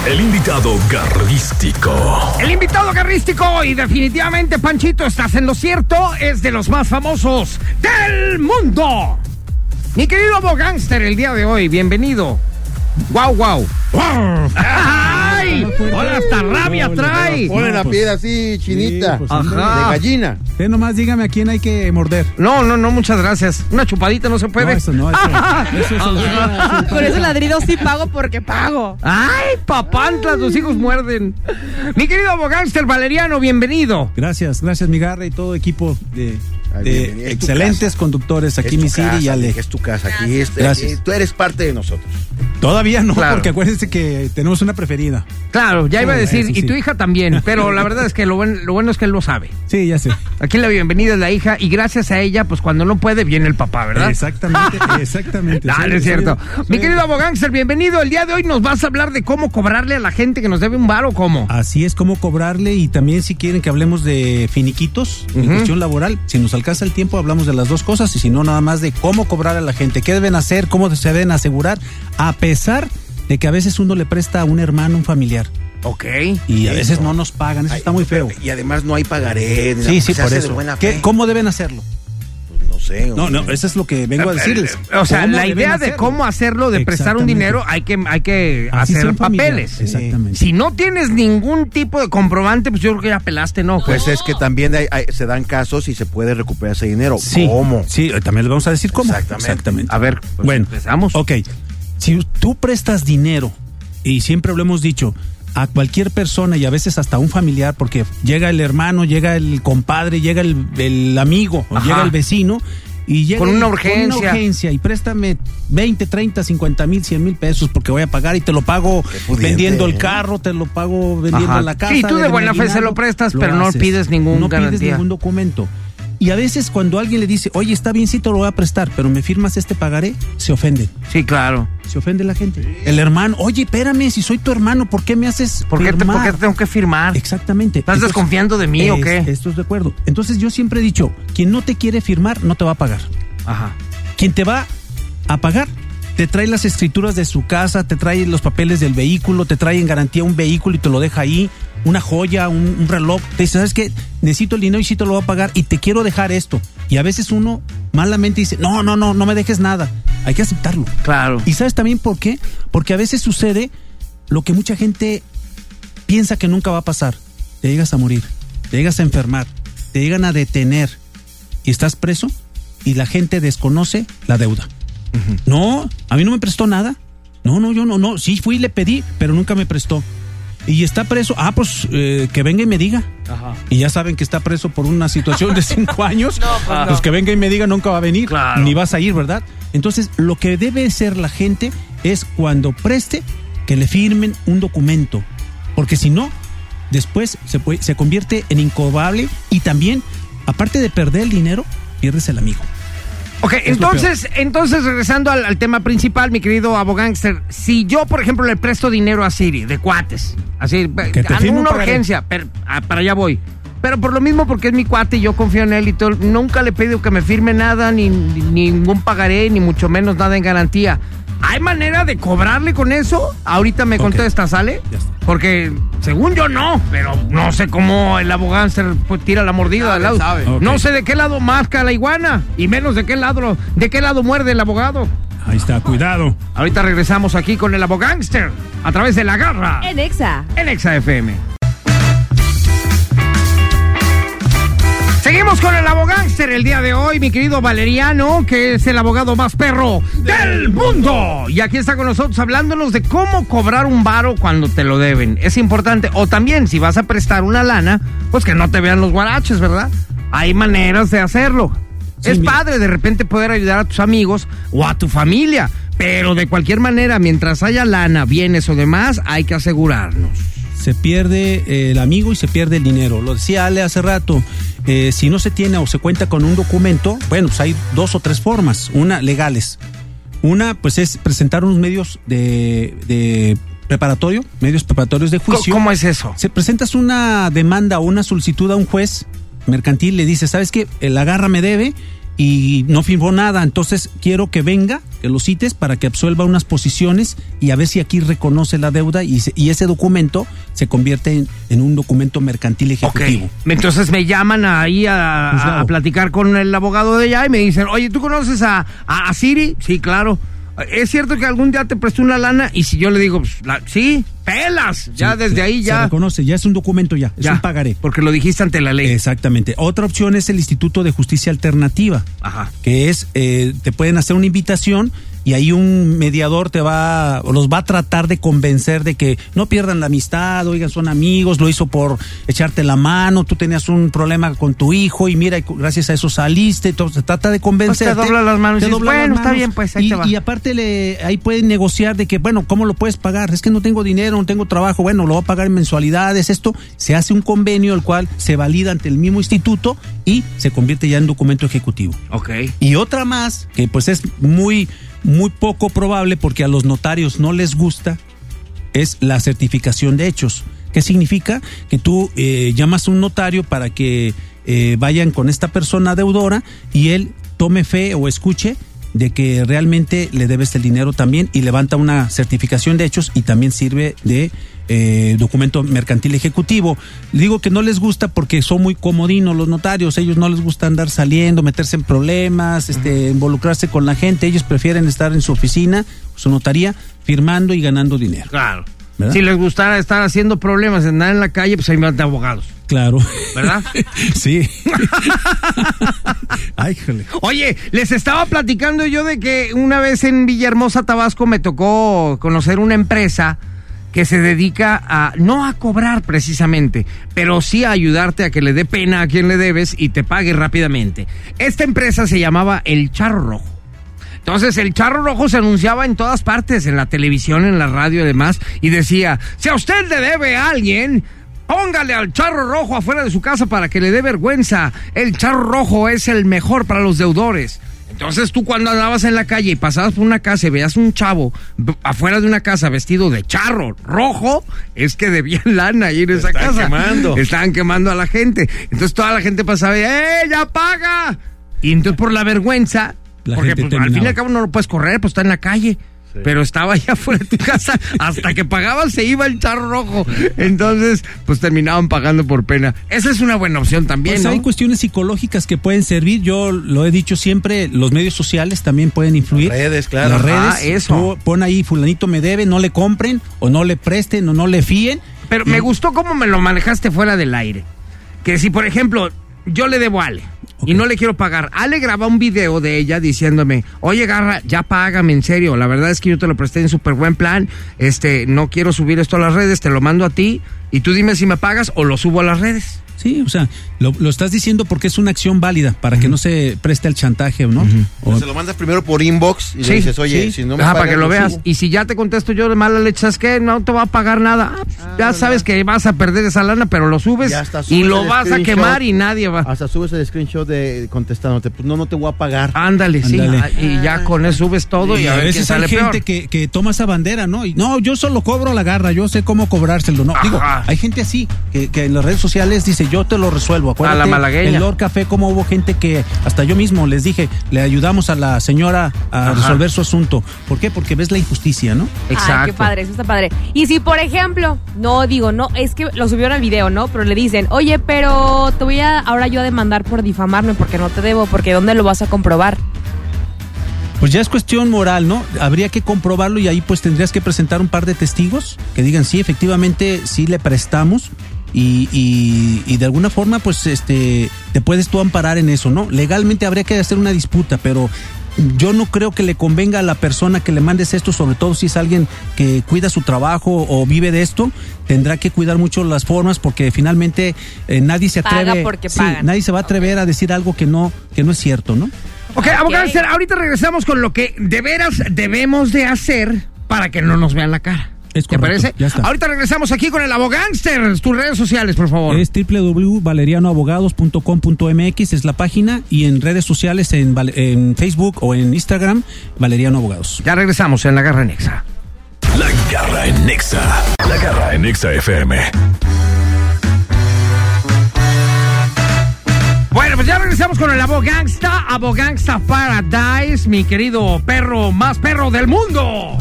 El invitado garrístico. El invitado garrístico y definitivamente Panchito, estás en lo cierto, es de los más famosos del mundo. Mi querido Bo Gangster el día de hoy, bienvenido. Wow, wow. ¡Ay! ¡Ay! ¡Hola, hasta rabia trae! Pone la pues, piel así, chinita. pues, Ajá. De gallina. Usted nomás dígame a quién hay que morder. No, no, no, muchas gracias. Una chupadita no se puede. No, eso no, eso, eso es Ajá. Con ese ladrido sí pago porque pago. ¡Ay, papantlas! Los hijos muerden. Mi querido abogánster Valeriano, bienvenido. Gracias, gracias mi garra y todo equipo de, de. Es tu excelentes conductores aquí mi Siri y Ale. Es tu casa aquí. es- Gracias. eh, tú eres parte de nosotros. Todavía no, Claro. porque acuérdense que tenemos una preferida. Claro, ya iba a Sí, decir, y tu hija también, pero la verdad es que lo, buen- lo bueno es que él lo sabe. Sí, ya sé. Aquí la bienvenida es la hija y gracias a ella, pues cuando no puede, viene el papá, ¿verdad? Exactamente, exactamente. Dale, Soy- es cierto. soy- Mi soy- querido abogánster, bienvenido. El día de hoy nos vas a hablar de cómo cobrarle a la gente que nos debe un bar o cómo. Así es como cobrarle y también si quieren que hablemos de finiquitos en cuestión laboral, si nos alcanza el tiempo hablamos de las dos cosas y si no nada más de cómo cobrar a la gente, qué deben hacer, cómo se deben asegurar, a pesar de que a veces uno le presta a un hermano, un familiar Ok. y a veces no nos pagan, eso Ay, está muy feo. Y además no hay pagaré. Sí, sí, por de eso. buena ¿Qué- fe. ¿Cómo deben hacerlo? No sé. No, hombre. no, eso es lo que vengo a decirles. O sea, ¿Cómo la idea de hacerlo? cómo hacerlo, de prestar un Exactamente. dinero, hay que, hay que Así hacer papeles. Exactamente. Si no tienes ningún tipo de comprobante, pues yo creo que ya pelaste, ¿no? Pues es que también hay- hay- se dan casos y se puede recuperar ese dinero. Sí, ¿Cómo? Sí, eh, también les vamos a decir cómo. Exactamente. A ver, pues bueno, empezamos. Ok, si tú prestas dinero, y siempre lo hemos dicho, a cualquier persona y a veces hasta a un familiar, porque llega el hermano, llega el compadre, llega el, el amigo, o llega el vecino, y llega Con una y- urgencia. Con una urgencia, y préstame 20, 30, 50 mil, 100 mil pesos porque voy a pagar y te lo pago pudiente, vendiendo el ¿eh? carro, te lo pago vendiendo Ajá. la casa. Sí, tú de buena fe se lo prestas, pero no pides ningún No pides garantía. ningún documento. Y a veces cuando alguien le dice, oye, está bien, sí te lo voy a prestar, pero me firmas este pagaré, se ofenden. Sí, claro. Se ofende la gente. El hermano, oye, espérame, si soy tu hermano, ¿por qué me haces ¿Por qué, te, firmar? por qué tengo que firmar? Exactamente. ¿Estás desconfiando de mí o qué? Esto es de acuerdo. Entonces yo siempre he dicho, quien no te quiere firmar, no te va a pagar. Ajá. Quien te va a pagar, te trae las escrituras de su casa, te trae los papeles del vehículo, te trae en garantía un vehículo y te lo deja ahí, una joya, un, un reloj. Te dice, ¿sabes qué? Necesito el dinero y sí te lo voy a pagar y te quiero dejar esto. Y a veces uno malamente dice, no, no, no, no me dejes nada. Hay que aceptarlo. Claro. ¿Y sabes también por qué? Porque a veces sucede lo que mucha gente piensa que nunca va a pasar. Te llegas a morir, te llegas a enfermar, te llegan a detener y estás preso y la gente desconoce la deuda. No, a mí no me prestó nada. No, no, yo no, no. Sí fui y le pedí, pero nunca me prestó. Y está preso. Ah, pues eh, que venga y me diga. Ajá. Y ya saben que está preso por una situación de cinco años. pues no. pues que venga y me diga nunca va a venir. Claro. Ni vas a ir, ¿verdad? Entonces, lo que debe ser la gente es cuando preste que le firmen un documento. Porque si no, después se, puede- se convierte en incobrable y también, aparte de perder el dinero, pierdes el amigo. Ok, Es entonces, entonces regresando al, al tema principal, mi querido abogánster, si yo, por ejemplo, le presto dinero a Siri, de cuates, así, Que te ando firme un una pagaré. urgencia, pero, ah, para allá voy. Pero por lo mismo, porque es mi cuate y yo confío en él y todo, nunca le he pedido que me firme nada, ni, ni ningún pagaré, ni mucho menos nada en garantía. ¿Hay manera de cobrarle con eso? Ahorita me Ok. contesta, ¿sale? Ya está. Porque según yo no, pero no sé cómo el abogánster pues, tira la mordida al lado. sabe. No sé de qué lado masca la iguana y menos de qué lado, de qué lado muerde el abogado. Ahí está, cuidado. Ahorita regresamos aquí con el abogánster a través de la garra En Exa. en Exa FM. Seguimos con el abogánster el día de hoy, mi querido Valeriano, que es el abogado más perro del mundo. Y aquí está con nosotros hablándonos de cómo cobrar un varo cuando te lo deben. Es importante. O también, si vas a prestar una lana, pues que no te vean los guaraches, ¿verdad? Hay maneras de hacerlo. Sí, es padre de repente poder ayudar a tus amigos o a tu familia. Pero de cualquier manera, mientras haya lana, bienes o demás, hay que asegurarnos. Se pierde eh, el amigo y se pierde el dinero. Lo decía Ale hace rato, eh, si no se tiene o se cuenta con un documento, bueno, pues hay dos o tres formas, una legales. Una, pues es presentar unos medios de, de preparatorio, medios preparatorios de juicio. ¿Cómo es eso? Se presentas una demanda o una solicitud a un juez mercantil, le dice, ¿sabes qué? La garra me debe y no firmó nada, entonces quiero que venga, que lo cites para que absuelva unas posiciones y a ver si aquí reconoce la deuda y, se- y ese documento se convierte en, en un documento mercantil ejecutivo. Entonces me llaman ahí a, a- Juzgado. a platicar con el abogado de allá y me dicen, oye, ¿tú conoces a, a, a Siri? Sí, claro. Es cierto que algún día te prestó una lana y si yo le digo, pues, la- sí, pelas, ya Sí, desde se- ahí Se ya. reconoce, ya es un documento ya, es Ya, un pagaré. Porque lo dijiste ante la ley. Exactamente. Otra opción es el Instituto de Justicia Alternativa, Ajá. que es, eh, te pueden hacer una invitación y ahí un mediador te va, o los va a tratar de convencer de que no pierdan la amistad, oigan, son amigos, lo hizo por echarte la mano, tú tenías un problema con tu hijo y mira, gracias a eso saliste, entonces se trata de convencerte. Pues te dobla las manos y te dices, las "Bueno, está manos". bien, pues, ahí y, te va. y aparte le, ahí pueden negociar de que, bueno, ¿cómo lo puedes pagar? Es que no tengo dinero, no tengo trabajo, bueno, lo voy a pagar en mensualidades, esto, se hace un convenio el cual se valida ante el mismo instituto y se convierte ya en documento ejecutivo. Ok. Y otra más, que pues es muy, muy poco probable porque a los notarios no les gusta, es la certificación de hechos. ¿Qué significa? Que tú eh, llamas a un notario para que eh, vayan con esta persona deudora y él tome fe o escuche de que realmente le debes el dinero también y levanta una certificación de hechos y también sirve de eh, documento mercantil ejecutivo. Digo que no les gusta porque son muy comodinos los notarios, ellos no les gusta andar saliendo, meterse en problemas, este, involucrarse con la gente, ellos prefieren estar en su oficina, su notaría, firmando y ganando dinero. Claro. ¿Verdad? Si les gustara estar haciendo problemas, andar en la calle, pues ahí van de abogados. Claro. ¿Verdad? sí. Ay, jole. Oye, les estaba platicando yo de que una vez en Villahermosa, Tabasco, me tocó conocer una empresa que se dedica a no a cobrar precisamente, pero sí a ayudarte a que le dé pena a quien le debes y te pague rápidamente. Esta empresa se llamaba El Charro Rojo. Entonces el charro rojo se anunciaba en todas partes, en la televisión, en la radio y demás, y decía, si a usted le debe a alguien, póngale al charro rojo afuera de su casa para que le dé vergüenza. El charro rojo es el mejor para los deudores. Entonces tú cuando andabas en la calle y pasabas por una casa y veías un chavo afuera de una casa vestido de charro rojo, es que debían lana ir en esa Están casa. quemando. Estaban quemando a la gente. Entonces toda la gente pasaba y, ¡eh, ya paga! Y entonces por la vergüenza, La porque gente pues, al fin y al cabo no lo puedes correr, pues está en la calle. Pero estaba allá afuera de tu casa, hasta que pagaban se iba el charro rojo. Entonces, pues terminaban pagando por pena. Esa es una buena opción también, Pues ¿no? hay cuestiones psicológicas que pueden servir. Yo lo he dicho siempre, los medios sociales también pueden influir. Las redes, claro. Las Ah, redes. eso. Tú pon ahí, fulanito me debe, no le compren, o no le presten, o no le fíen. Pero Y- me gustó cómo me lo manejaste fuera del aire. Que si, por ejemplo, yo le debo a Ale y no le quiero pagar, Ale graba un video de ella diciéndome, oye Garra, ya págame en serio, la verdad es que yo te lo presté en súper buen plan, este, no quiero subir esto a las redes, te lo mando a ti. Y tú dime si me pagas o lo subo a las redes. Sí, o sea, lo, lo estás diciendo porque es una acción válida para que no se preste al chantaje, ¿no? O- Se lo mandas primero por inbox y Sí, le dices, oye, sí. si no me Ajá, para que lo veas. subo. Y si ya te contesto yo de mala leche, ¿sabes qué? No te va a pagar nada. Ah, pues, ya sabes que vas a perder esa lana, pero lo subes y lo vas a quemar y nadie va. Hasta subes el screenshot de contestándote, pues no, no te voy a pagar. Ándale, sí. Ándale. Ah, Y ya con eso subes todo y, y a, a veces sale hay gente que, que toma esa bandera, ¿no? Y, no, yo solo cobro la garra, yo sé cómo cobrárselo. No, digo, hay gente así, que, que en las redes sociales dice, yo te lo resuelvo. Acuérdate, A la malagueña. En Lord Café, como hubo gente que, hasta yo mismo les dije, le ayudamos a la señora a Ajá. resolver su asunto. ¿Por qué? Porque ves la injusticia, ¿no? Exacto. Ay, qué padre, eso está padre. Y si, por ejemplo, no digo, no, es que lo subieron al video, ¿no? Pero le dicen, oye, pero te voy a ahora yo a demandar por difamarme porque no te debo, porque ¿dónde lo vas a comprobar? Pues ya es cuestión moral, ¿no? Habría que comprobarlo y ahí pues tendrías que presentar un par de testigos que digan, sí, efectivamente, sí le prestamos y, y- y de alguna forma pues este te puedes tú amparar en eso, ¿no? Legalmente habría que hacer una disputa, pero yo no creo que le convenga a la persona que le mandes esto, sobre todo si es alguien que cuida su trabajo o vive de esto, tendrá que cuidar mucho las formas porque finalmente eh, nadie se Paga atreve, porque sí, nadie se va a atrever a decir algo que no que no es cierto, ¿no? Ok, abogado, ahorita regresamos con lo que de veras debemos de hacer para que no nos vean la cara. Es ¿Te parece? ya está. Ahorita regresamos aquí con el abogánster. Tus redes sociales, por favor. Es www.valerianoabogados.com.mx es la página y en redes sociales en, en Facebook o en Instagram Valeriano Abogados. Ya regresamos en la Garra Nexa. La garra en Nexa. La garra en Nexa FM. Bueno, pues ya regresamos con el Abogangsta, Abogangsta Paradise, mi querido perro más perro del mundo.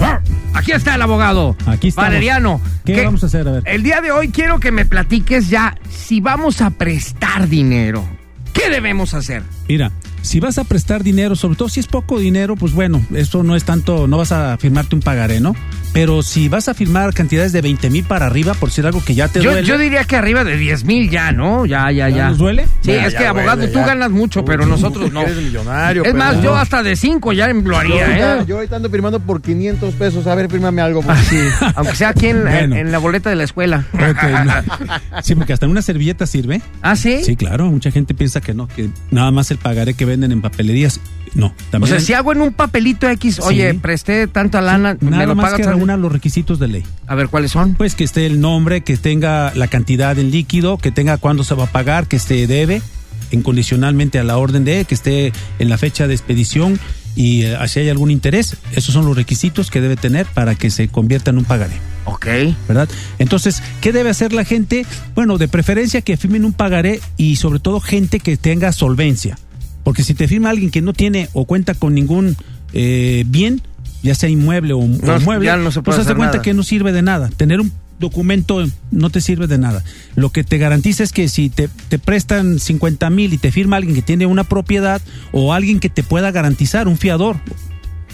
Aquí está el abogado. Aquí estamos. Valeriano. ¿Qué que vamos a hacer? A ver. El día de hoy quiero que me platiques ya si vamos a prestar dinero. ¿Qué debemos hacer? Mira, si vas a prestar dinero, sobre todo si es poco dinero, pues bueno, eso no es tanto, no vas a firmarte un pagaré, ¿no? Pero si vas a firmar cantidades de 20 mil para arriba, por decir algo que ya te Yo, duele. yo diría que arriba de 10 mil ya, ¿no? Ya, ya, ¿Ya ya. nos duele? Sí, Ya, es ya que abogado, duele, tú ya. ganas mucho, pero nosotros no. Eres millonario. Es más, yo hasta de 5 ya lo Yo haría, ahorita- ¿eh? Yo ahorita ando firmando por 500 pesos. A ver, fírmame algo. por- Sí, aunque sea aquí en, Bueno. en la boleta de la escuela. No. Sí, porque hasta en una servilleta sirve. ¿Ah, sí? Sí, claro, mucha gente piensa que no, que nada más el pagaré que venden en papelerías. No, O también. sea, hay- si hago en un papelito X, oye, Sí. presté tanta lana, me nada lo más que reúna los requisitos de ley. A ver, ¿cuáles son? Pues que esté el nombre, que tenga la cantidad en líquido, que tenga cuándo se va a pagar, que esté debe incondicionalmente a la orden de, que esté en la fecha de expedición y eh, si hay algún interés. Esos son los requisitos que debe tener para que se convierta en un pagaré. Ok. ¿verdad? Entonces, ¿qué debe hacer la gente? Bueno, de preferencia que firmen un pagaré y sobre todo gente que tenga solvencia. Porque si te firma alguien que no tiene o cuenta con ningún eh, bien, ya sea inmueble o, o No, mueble, ya no se pues hacer cuenta nada. que no sirve de nada. Tener un documento no te sirve de nada. Lo que te garantiza es que si te, te prestan 50 mil y te firma alguien que tiene una propiedad o alguien que te pueda garantizar, un fiador.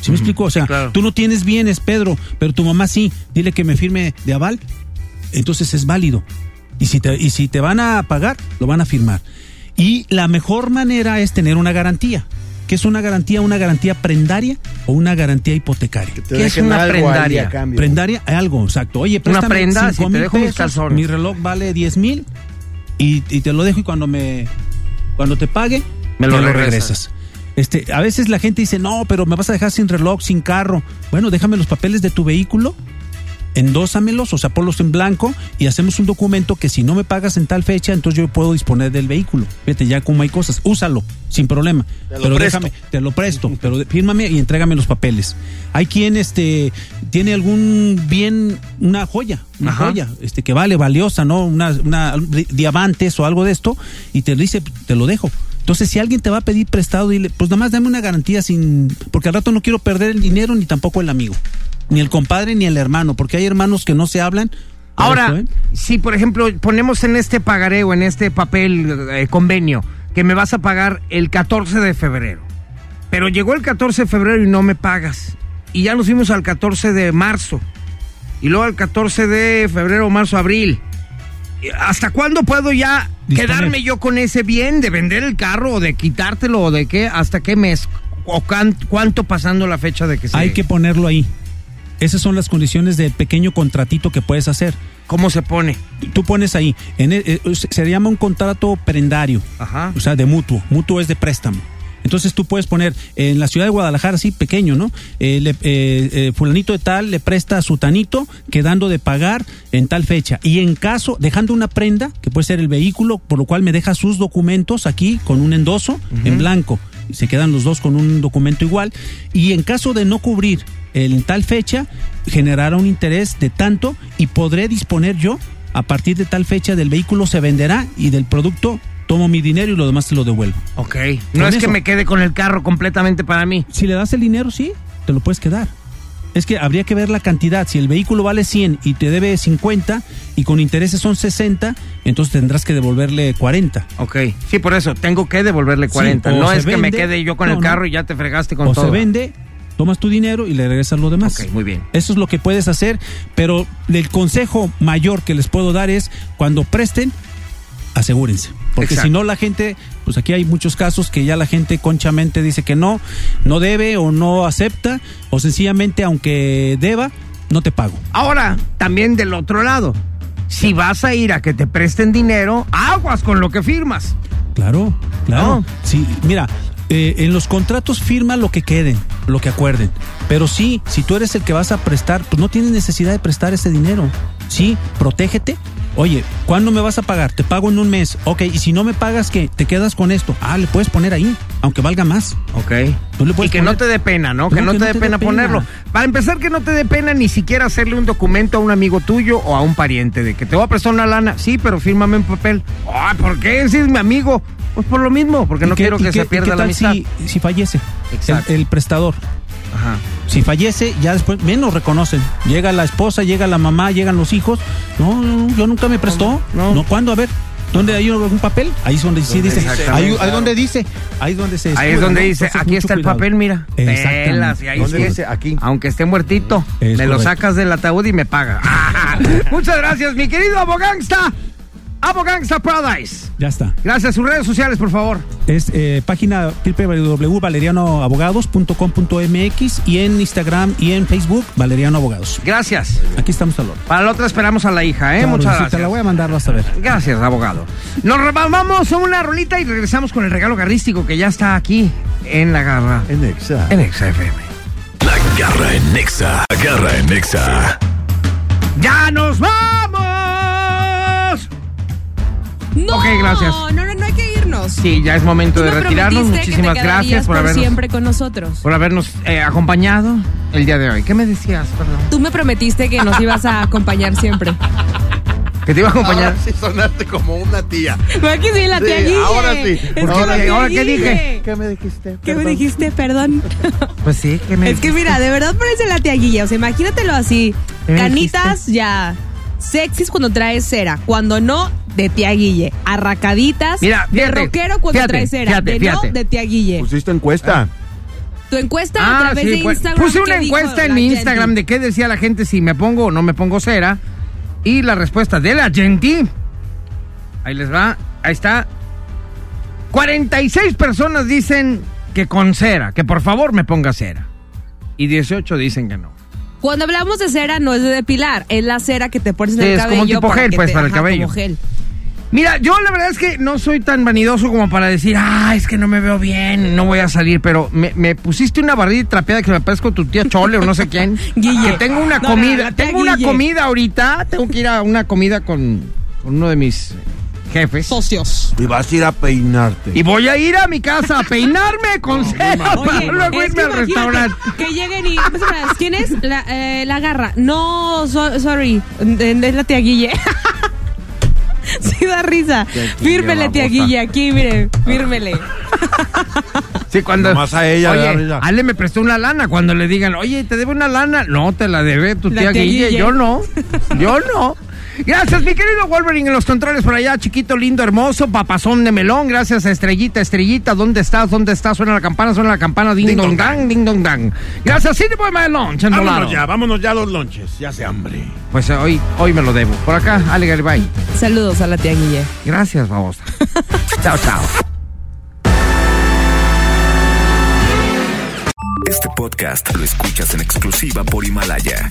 ¿Sí me explico? O sea, claro. tú no tienes bienes, Pedro, pero tu mamá sí. Dile que me firme de aval. Entonces es válido. Y si te, y si te van a pagar, lo van a firmar. Y la mejor manera es tener una garantía. ¿Qué es una garantía? ¿Una garantía prendaria o una garantía hipotecaria? Te ¿Qué es una prendaria? Prendaria, algo, exacto. Oye, préstame prenda, cinco si te dejo mis pesos, calzones. Mi reloj vale 10 mil y, y te lo dejo y cuando me cuando te pague, Me lo regresas. Este, a veces la gente dice, no, pero me vas a dejar sin reloj, sin carro. Bueno, déjame los papeles de tu vehículo, endósamelos, o sea, ponlos en blanco y hacemos un documento que si no me pagas en tal fecha, entonces yo puedo disponer del vehículo. Fíjate, ya como hay cosas, úsalo, sin problema. lo pero presto. déjame, te lo presto, pero fírmame y entrégame los papeles. Hay quien este tiene algún bien, una joya, una Ajá. joya, este que vale, valiosa, ¿no? Una, una di- diamantes o algo de esto, y te dice, te lo dejo. Entonces, si alguien te va a pedir prestado, dile, pues nada más dame una garantía sin. Porque al rato no quiero perder el dinero ni tampoco el amigo. Ni el compadre ni el hermano, porque hay hermanos que no se hablan. Ahora, eso, ¿eh? si por ejemplo ponemos en este pagaré o en este papel eh, convenio que me vas a pagar el 14 de febrero, pero llegó el 14 de febrero y no me pagas, y ya nos fuimos al 14 de marzo, y luego al 14 de febrero, marzo, abril. ¿Hasta cuándo puedo ya Disponer. quedarme yo con ese bien de vender el carro o de quitártelo o de qué? ¿Hasta qué mes? ¿O cuánto pasando la fecha de que se... Hay que ponerlo ahí. Esas son las condiciones del pequeño contratito que puedes hacer. ¿Cómo se pone? Tú pones ahí, en el- eh, se llama un contrato prendario, Ajá. o sea, de mutuo. Mutuo es de préstamo. Entonces tú puedes poner en la ciudad de Guadalajara, así pequeño, ¿no? Eh, le- eh, eh, fulanito de tal le presta a su tanito, quedando de pagar en tal fecha. Y en caso, dejando una prenda, que puede ser el vehículo, por lo cual me deja sus documentos aquí con un endoso en blanco. Se quedan los dos con un documento igual. Y en caso de no cubrir en tal fecha, generará un interés de tanto y podré disponer yo, a partir de tal fecha del vehículo se venderá y del producto tomo mi dinero y lo demás te lo devuelvo. Ok. No es que me quede con el carro completamente para mí. Si le das el dinero, sí, te lo puedes quedar. Es que habría que ver la cantidad. Si el vehículo vale 100 y te debe 50 y con intereses son 60, entonces tendrás que devolverle 40. Ok. Sí, por eso, tengo que devolverle 40. o no es que me quede yo con no, el carro y ya te fregaste con o todo. se vende, tomas tu dinero y le regresas lo demás. Ok, muy bien. Eso es lo que puedes hacer, pero el consejo mayor que les puedo dar es cuando presten, asegúrense. Porque si no la gente, pues aquí hay muchos casos que ya la gente conchamente dice que no, no debe o no acepta, o sencillamente aunque deba, no te pago. Ahora, también del otro lado. Si vas a ir a que te presten dinero, aguas con lo que firmas. Claro, claro. No. Sí, mira, eh, en los contratos firma lo que queden, lo que acuerden. Pero sí, si tú eres el que vas a prestar, pues no tienes necesidad de prestar ese dinero. Sí, protégete. Oye, ¿cuándo me vas a pagar? Te pago en un mes. Ok, y si no me pagas, ¿qué? Te quedas con esto. Ah, le puedes poner ahí, aunque valga más. Ok. Tú le Y que no te dé pena, ¿no? Que no, te dé pena, ponerlo. Para empezar, que no te dé pena ni siquiera hacerle un documento a un amigo tuyo o a un pariente de que te voy a prestar una lana. Sí, pero fírmame un papel. Ah, ¿por qué? Si es mi amigo. Pues por lo mismo, porque ¿Y no qué- quiero que qué- se pierda la amistad. Si, si fallece Exacto. el, el prestador. Ajá. Si fallece, ya después menos reconocen. Llega la esposa, llega la mamá, llegan los hijos. No, no, no, yo nunca me prestó. No. No, ¿cuándo? A ver. ¿Dónde hay un papel? Ahí es donde sí dice. Ahí, ahí donde dice. Ahí es donde se. Ahí es donde ¿no? dice, Entonces, aquí está el papel, mira. Exactamente. Pelas, y ahí ¿Dónde sí. dice? Aquí. Aunque esté muertito, Es me lo sacas del ataúd y me paga. Muchas gracias, mi querido Abogangsta. Abogangsta Paradise. Ya está. Gracias. Sus redes sociales, por favor. Es eh, página www.valerianoabogados.com.mx y en Instagram y en Facebook Valeriano Abogados. Gracias. Aquí estamos al orden. Para la otra esperamos a la hija, ¿eh? Claro, Muchas sí, gracias. Te la voy a mandar, vas a ver. Gracias, abogado. Nos vamos a una rolita y regresamos con el regalo garrístico que ya está aquí en la garra. En Exa. En XFM. La garra en Nexa. La garra en Nexa. ¡Ya nos vamos! No, Ok, gracias. No, no, no hay que irnos. Sí, ya es momento Tú de me retirarnos. prometiste que Muchísimas te gracias quedarías por por habernos, siempre con nosotros. por habernos eh, acompañado el día de hoy. ¿Qué me decías, perdón? Tú me prometiste que nos ibas a acompañar siempre. Que te iba a acompañar. Ahora sí sonaste como una tía. ¿Verdad que sí, la Sí, tía Guille? ahora sí. Es que Ahora la sí, tía ¿ahora qué Guille. dije? ¿Qué me dijiste? ¿Qué me Perdón. dijiste? Perdón. Pues sí, que me Es que mira, de verdad parece la tía Guilla. O sea, imagínatelo así. ¿Qué me Canitas ya sexys cuando traes cera. Cuando no, de tía Guille. Arracaditas. Mira, de rockero cuando fíjate, traes cera. fíjate, de fíjate. no, de tía Guille. Pusiste encuesta. Tu encuesta a Ah, través sí, de pues, Instagram. puse una ¿qué dijo encuesta en mi gente? Instagram de qué decía la gente si me pongo o no me pongo cera. Y la respuesta de la gente. Ahí les va. Ahí está. 46 personas dicen que con cera, que por favor me ponga cera. Y 18 dicen que no. Cuando hablamos de cera, no es de depilar. Es la cera que te pones en Sí, el es como cabello. un tipo gel, pues, te- para el ajá, cabello. como gel. Mira, yo la verdad es que no soy tan vanidoso como para decir, ah, es que no me veo bien, no voy a salir, pero me, me pusiste una barrida trapeada que me parezco tu tía Chole o no sé quién. Guille. Que tengo una No, comida, tengo una Guille. comida ahorita, tengo que ir a una comida con, con uno de mis jefes. Socios. Y vas a ir a peinarte. Y voy a ir a mi casa a peinarme con cera para luego es irme que al restaurante. Que lleguen y. ¿Quién es? La, eh, la garra. No, so- sorry. Es la tía Guille. sí, da risa. Fírmele, tía. Guille. Aquí, mire. Fírmele. Sí, cuando. Nomás a ella, Oye. Ale me prestó una lana. Cuando le digan, oye, ¿te debe una lana? No, te la debe tu La tía, tía Guille. Guille. Yo no. Yo no. Gracias, mi querido Wolverine en los controles por allá, chiquito, lindo, hermoso, papazón de melón. Gracias Estrellita, Estrellita, ¿dónde estás? ¿Dónde estás? Suena la campana, suena la campana, ding, Ding, dong, dong, dang, ding dong dang. Gracias, City Boy My Lunch, en Vámonos Dolaro. ya, vámonos ya a los lonches. Ya hace hambre. Pues eh, hoy, hoy me lo debo. Por acá, Ale Garibay. Saludos a la tía Guille. Gracias, babosa. chao, chao. Este podcast lo escuchas en exclusiva por Himalaya.